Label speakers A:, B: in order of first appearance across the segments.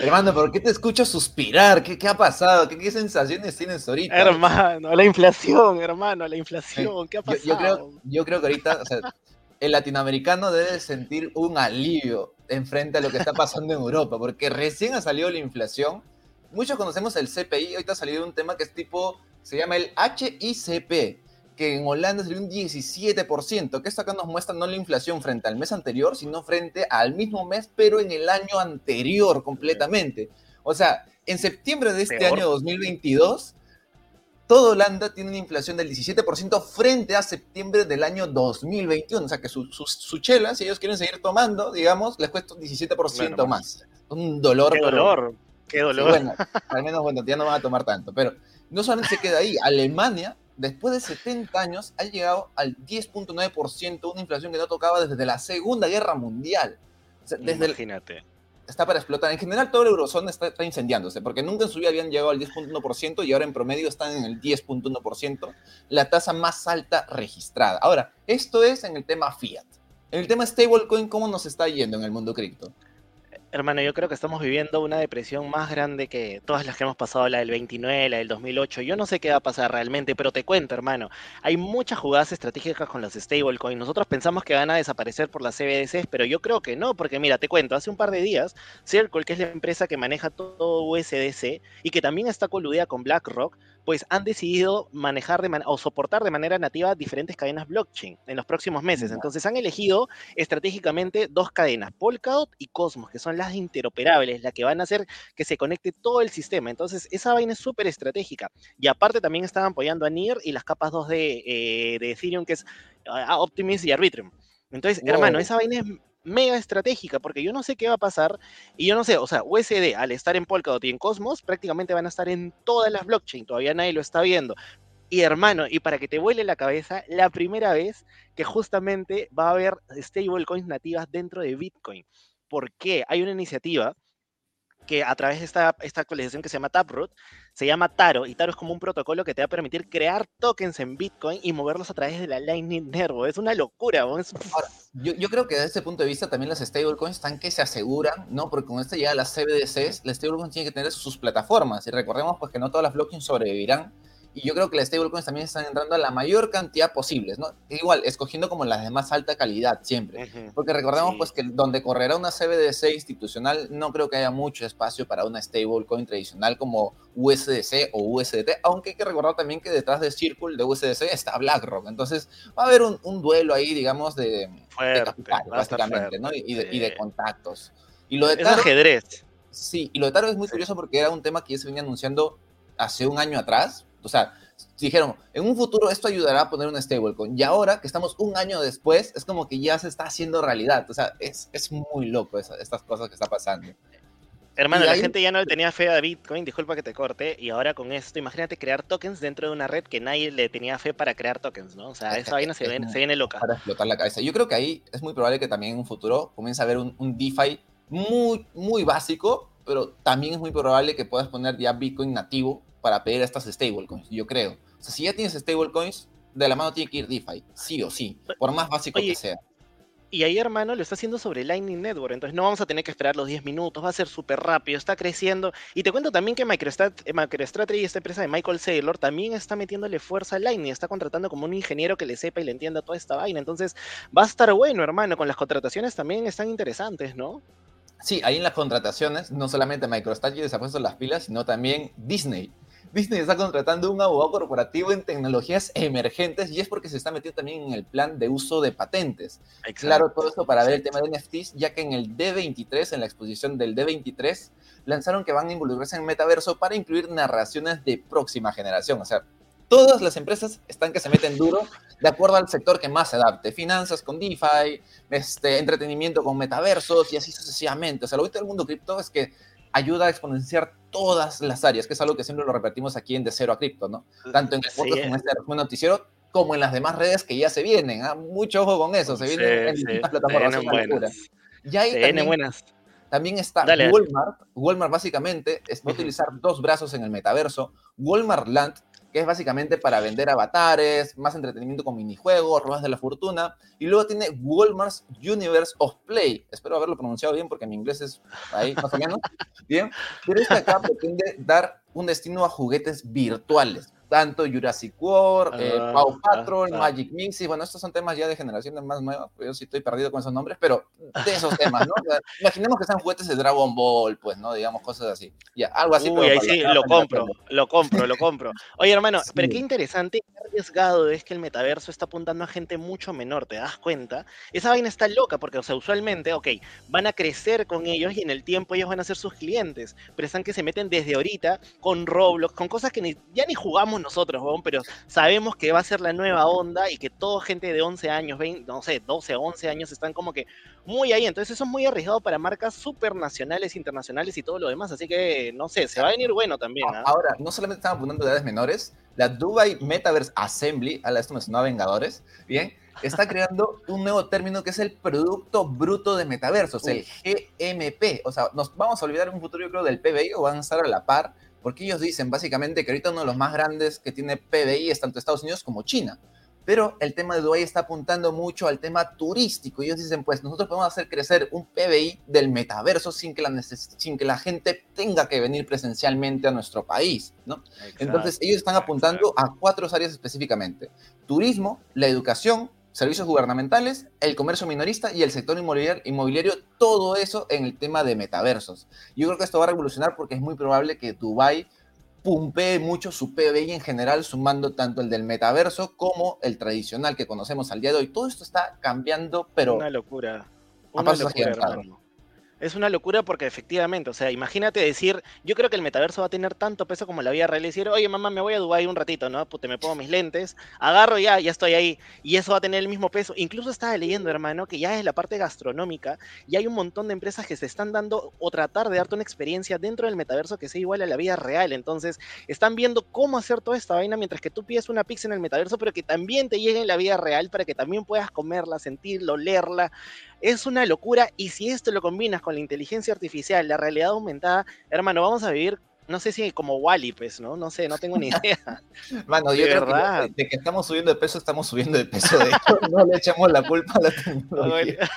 A: Hermano, ¿por qué te escucho suspirar? ¿Qué, qué ha pasado? ¿Qué, ¿Qué, sensaciones tienes ahorita?
B: Hermano, la inflación, hermano, la inflación. ¿Qué ha pasado?
A: Yo, creo, yo creo que ahorita, o sea, el latinoamericano debe sentir un alivio en frente a lo que está pasando en Europa, porque recién ha salido la inflación. Muchos conocemos el CPI, ahorita ha salido un tema que es tipo, se llama el HICP, que en Holanda salió un 17%, que esto acá nos muestra no la inflación frente al mes anterior, sino frente al mismo mes, pero en el año anterior completamente. O sea, en septiembre de este año 2022, toda Holanda tiene una inflación del 17% frente a septiembre del año 2021. O sea, que su, su, chela, si ellos quieren seguir tomando, digamos, les cuesta un 17% más. Un dolor.
B: Qué dolor. Qué dolor.
A: bueno, al menos, bueno, ya no van a tomar tanto. Pero no solamente se queda ahí, Alemania después de 70 años, ha llegado al 10.9%, una inflación que no tocaba desde la Segunda Guerra Mundial.
B: desde Imagínate.
A: está para explotar. En general, todo el eurozona está, está, incendiándose, porque nunca en su vida habían llegado al 10.1% y ahora en promedio están en el 10.1%, la tasa más alta registrada. Ahora, esto es en el tema fiat. En el tema stablecoin, ¿cómo nos está yendo en el mundo cripto?
B: Hermano, yo creo que estamos viviendo una depresión más grande que todas las que hemos pasado, la del 29, la del 2008. Yo no sé qué va a pasar realmente, pero te cuento, hermano. Hay muchas jugadas estratégicas con los stablecoins. Nosotros pensamos que van a desaparecer por las CBDCs, pero yo creo que no, porque mira, te cuento, hace un par de días, Circle, que es la empresa que maneja todo USDC y que también está coludida con BlackRock, pues han decidido manejar de o soportar de manera nativa diferentes cadenas blockchain en los próximos meses. Entonces han elegido estratégicamente dos cadenas, Polkadot y Cosmos, que son las interoperables, las que van a hacer que se conecte todo el sistema. Entonces esa vaina es súper estratégica. Y aparte también estaban apoyando a NIR y las capas 2 de, eh, de Ethereum, que es uh, Optimism y Arbitrum. Entonces, hermano, esa vaina es mega estratégica, porque yo no sé qué va a pasar, y yo no sé, o sea, USD al estar en Polkadot y en Cosmos, prácticamente van a estar en todas las blockchains, todavía nadie lo está viendo. Y hermano, y para que te vuele la cabeza, la primera vez que justamente va a haber stablecoins nativas dentro de Bitcoin. ¿Por qué? Hay una iniciativa que a través de esta, esta actualización que se llama Taproot, se llama Taro, y Taro es como un protocolo que te va a permitir crear tokens en Bitcoin y moverlos a través de la Lightning Network. Es una locura.
A: yo, yo, creo que desde ese punto de vista también las stablecoins están que se aseguran, ¿no? Porque con esto ya las CBDCs, las stablecoins tienen que tener sus plataformas, y recordemos pues que no todas las blockchains sobrevivirán, y yo creo que las stablecoins también están entrando a la mayor cantidad posibles, ¿no? Igual, escogiendo como las de más alta calidad siempre. Porque recordemos pues que donde correrá una CBDC institucional, no creo que haya mucho espacio para una stablecoin tradicional como USDC o USDT, aunque hay que recordar también que detrás de Circle de USDC está BlackRock. Entonces va a haber un, duelo ahí, digamos, de, capital, básicamente, ¿no? Y de, contactos. Y lo de
B: es ajedrez.
A: Sí, y lo de Taro es muy curioso porque era un tema que ya se venía anunciando hace un año atrás, o sea, dijeron, en un futuro esto ayudará a poner un stablecoin. Y ahora que estamos un año después, es como que ya se está haciendo realidad. O sea, es, es muy loco estas cosas que está pasando.
B: Hermano, la gente ya no le tenía fe a Bitcoin, disculpa que te corte, y ahora con esto, imagínate crear tokens dentro de una red que nadie le tenía fe para crear tokens, ¿no? O sea, esa vaina se, viene, se viene loca.
A: Para explotar la cabeza. Yo creo que ahí es muy probable que también en un futuro comience a haber un, un DeFi muy, muy básico, pero también es muy probable que puedas poner ya Bitcoin nativo para pedir estas stablecoins, yo creo. O sea, si ya tienes stablecoins, de la mano tiene que ir DeFi, sí o sí, por más básico que sea.
B: Y ahí, hermano, lo está haciendo sobre Lightning Network. Entonces no vamos a tener que esperar los 10 minutos, va a ser súper rápido, está creciendo. Y te cuento también que MicroStrat, MicroStrategy, esta empresa de Michael Saylor, también está metiéndole fuerza a Lightning. Está contratando como un ingeniero que le sepa y le entienda toda esta vaina. Entonces va a estar bueno, hermano. Con las contrataciones también están interesantes, ¿no?
A: Sí, ahí en las contrataciones, no solamente MicroStrategy se ha puesto las pilas, sino también Disney. Disney está contratando un abogado corporativo en tecnologías emergentes y es porque se está metiendo también en el plan de uso de patentes. Claro, todo esto para ver el tema de NFTs, ya que en el D23, en la exposición del D23, lanzaron que van a involucrarse en metaverso para incluir narraciones de próxima generación. O sea, todas las empresas están que se meten duro de acuerdo al sector que más se adapte. Finanzas con DeFi, este, entretenimiento con metaversos y así sucesivamente. O sea, lo que todo el mundo cripto es que ayuda a exponenciar todas las áreas, que es algo que siempre lo repetimos aquí en De Cero a Cripto, ¿no? Tanto en el podcast como en este resumen noticiero, como en las demás redes que ya se vienen. ¿ah? Mucho ojo con eso, se vienen en distintas plataformas.
B: Buenas.
A: Ya hay también,
B: buenas.
A: también está Walmart. Walmart básicamente es, va a utilizar dos brazos en el metaverso. Walmart Land que es básicamente para vender avatares, más entretenimiento con minijuegos, ruedas de la fortuna. Y luego tiene Walmart's Universe of Play. Espero haberlo pronunciado bien porque mi inglés es ahí más o menos. Bien, pero este acá pretende dar un destino a juguetes virtuales tanto Jurassic World, eh, ah, Paw ah, Patrol, ah. Magic Mix, y bueno, estos son temas ya de generaciones más nuevas, pues yo sí estoy perdido con esos nombres, pero de esos temas, ¿no? imaginemos que sean juguetes de Dragon Ball, pues, ¿no? Digamos, cosas así. Ya, algo así.
B: Uy, ahí sí, lo compro, lo compro, lo compro. Oye, hermano, pero qué interesante, qué arriesgado es que el metaverso está apuntando a gente mucho menor, ¿te das cuenta? Esa vaina está loca, porque, o sea, usualmente, ok, van a crecer con ellos y en el tiempo ellos van a ser sus clientes, pero están que se meten desde ahorita con Roblox, con cosas que ya ni jugamos nosotros, pero sabemos que va a ser la nueva onda y que toda gente de 11 años, 20, no sé, 12 o 11 años están como que muy ahí. Entonces eso es muy arriesgado para marcas supernacionales, internacionales y todo lo demás. Así que, no sé, se va a venir bueno también. ¿ah?
A: Ahora, no solamente están apuntando de edades menores, la Dubai Metaverse Assembly, a esto me sonó a Vengadores, bien, está creando un nuevo término que es el Producto Bruto de Metaversos, el GMP. O sea, nos vamos a olvidar en un futuro, yo creo, del PBI o van a estar a la par porque ellos dicen básicamente que ahorita uno de los más grandes que tiene PBI es tanto Estados Unidos como China. Pero el tema de Dubái está apuntando mucho al tema turístico. Ellos dicen, pues nosotros podemos hacer crecer un PBI del metaverso sin que la, sin que la gente tenga que venir presencialmente a nuestro país, ¿no? Entonces ellos están apuntando a cuatro áreas específicamente. Turismo, la educación, servicios gubernamentales, el comercio minorista y el sector inmobiliario, todo eso en el tema de metaversos. Yo creo que esto va a revolucionar porque es muy probable que Dubai pumpee mucho su PBI en general, sumando tanto el del metaverso como el tradicional que conocemos al día de hoy. Todo esto está cambiando, pero...
B: Una locura. Una locura, es una locura porque efectivamente, o sea, imagínate decir, yo creo que el metaverso va a tener tanto peso como la vida real y decir, oye mamá, me voy a Dubái un ratito, ¿no? Puta, me pongo mis lentes, agarro ya, ya estoy ahí. Y eso va a tener el mismo peso. Incluso estaba leyendo, hermano, que ya es la parte gastronómica y hay un montón de empresas que se están dando o tratar de darte una experiencia dentro del metaverso que sea igual a la vida real. Entonces, están viendo cómo hacer toda esta vaina mientras que tú pides una pizza en el metaverso, pero que también te llegue en la vida real para que también puedas comerla, sentirla, olerla. Es una locura y si esto lo combinas con la inteligencia artificial, la realidad aumentada, hermano, vamos a vivir no sé si como Wally, pues, ¿no? No sé, no tengo ni idea.
A: Mano, yo creo que de que estamos subiendo de peso, estamos subiendo de peso. De hecho, no le echamos la culpa a la tecnología.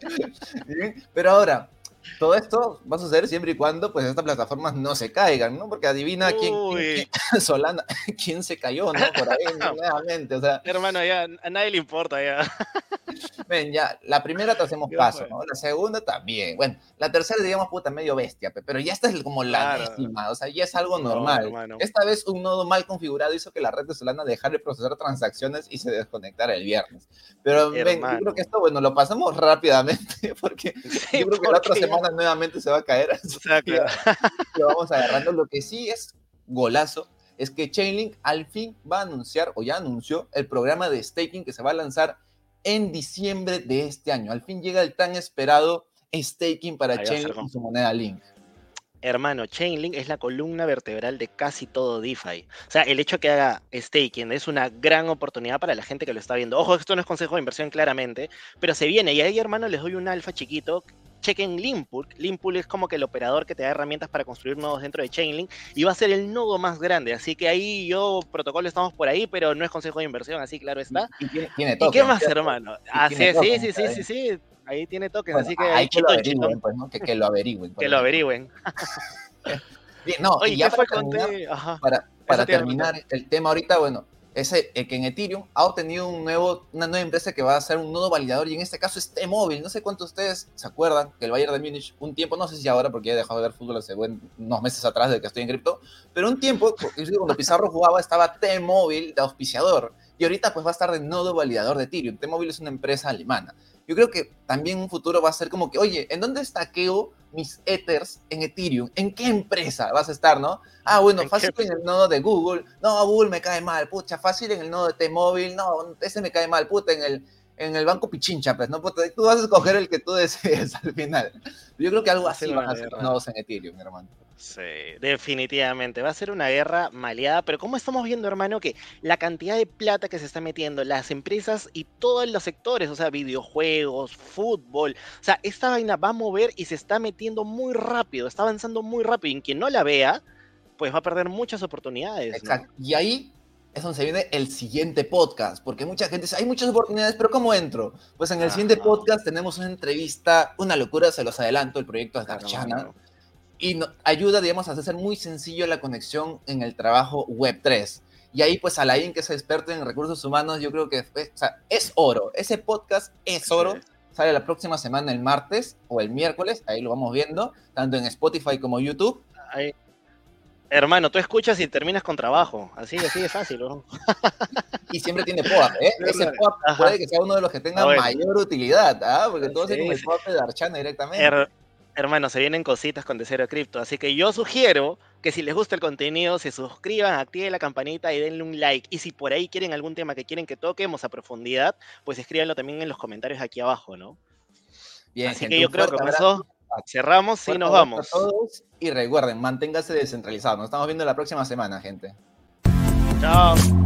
A: Pero ahora, todo esto va a suceder siempre y cuando pues estas plataformas no se caigan, ¿no? Porque adivina quién, Solana, quién se cayó, ¿no? Por ahí nuevamente, o sea.
B: Hermano, ya a nadie le importa ya.
A: Ven, ya, la primera te hacemos paso, ¿no? La segunda también. Bueno, la tercera, digamos, puta, medio bestia, pero ya esta es como la décima, o sea, ya es algo normal. Esta vez un nodo mal configurado hizo que la red de Solana dejara de procesar transacciones y se desconectara el viernes. Pero ven, yo creo que esto, bueno, lo pasamos rápidamente porque yo creo que la otra semana nuevamente se va a caer. Lo vamos agarrando. Lo que sí es golazo es que Chainlink al fin va a anunciar, o ya anunció, el programa de staking que se va a lanzar en diciembre de este año. Al fin llega el tan esperado staking para Chainlink y su moneda Link.
B: Hermano, Chainlink es la columna vertebral de casi todo DeFi. O sea, el hecho que haga staking es una gran oportunidad para la gente que lo está viendo. Ojo, esto no es consejo de inversión claramente, pero se viene. Y ahí, hermano, les doy un alfa chiquito chequen Limpool. Limpool es como que el operador que te da herramientas para construir nodos dentro de Chainlink y va a ser el nodo más grande. Así que ahí yo, protocolo, estamos por ahí, pero no es consejo de inversión, así claro está.
A: ¿Y, tiene,
B: qué más, hermano? Ah, sí, sí, sí, sí, sí, Ahí tiene tokens, así que...
A: Hay que lo averigüen, pues, ¿no? Que, lo averigüen.
B: Que lo averigüen.
A: Bien, no, y ya para terminar, para, para terminar el tema ahorita, bueno, es que en Ethereum ha obtenido un nuevo, una nueva empresa que va a ser un nodo validador y en este caso es T-Mobile. No sé cuántos de ustedes se acuerdan que el Bayern de Múnich un tiempo, no sé si ahora porque he dejado de ver fútbol hace unos meses atrás de que estoy en cripto, pero un tiempo, cuando Pizarro jugaba estaba T-Mobile de auspiciador y ahorita pues va a estar de nodo validador de Ethereum. T-Mobile es una empresa alemana. Yo creo que también un futuro va a ser como que, oye, ¿en dónde estaqueo mis Ethers en Ethereum? ¿En qué empresa vas a estar, no? Ah, bueno, fácil en el nodo de Google. No, Google me cae mal, pucha, fácil en el nodo de T-Mobile. No, ese me cae mal, puta, en el, en el banco Pichincha, pues, ¿no? Puta, tú vas a escoger el que tú desees al final. Yo creo que algo así van a hacer nodos en Ethereum, hermano.
B: Sí, definitivamente. Va a ser una guerra maleada, pero como estamos viendo, hermano, que la cantidad de plata que se está metiendo las empresas y todos los sectores, o sea, videojuegos, fútbol, o sea, esta vaina va a mover y se está metiendo muy rápido, está avanzando muy rápido. Y quien no la vea, pues va a perder muchas oportunidades.
A: Exacto. Y ahí es donde se viene el siguiente podcast, porque mucha gente dice, hay muchas oportunidades, pero ¿cómo entro? Pues en el siguiente podcast tenemos una entrevista, una locura, se los adelanto, el proyecto de Darchana y ayuda, digamos, a hacer muy sencillo la conexión en el trabajo web 3. Y ahí, pues, Alain, que es experto en recursos humanos, yo creo que es oro. Ese podcast es oro. Sale la próxima semana, el martes o el miércoles. Ahí lo vamos viendo, tanto en Spotify como YouTube.
B: Hermano, tú escuchas y terminas con trabajo. Así, así de fácil, ¿no?
A: Y siempre tiene POAP, ¿eh? Ese POAP puede que sea uno de los que tenga ah, mayor utilidad, ¿ah? Porque todos sí. con el POAP de Archana directamente.
B: Hermano, se vienen cositas con De Cero Cripto. Así que yo sugiero que si les gusta el contenido, se suscriban, activen la campanita y denle un like. Y si por ahí quieren algún tema que quieren que toquemos a profundidad, pues escríbanlo también en los comentarios aquí abajo, ¿no? Bien, Así que yo creo que con eso cerramos y nos vamos.
A: todos y recuerden, manténgase descentralizado. Nos estamos viendo la próxima semana, gente.
B: Chao.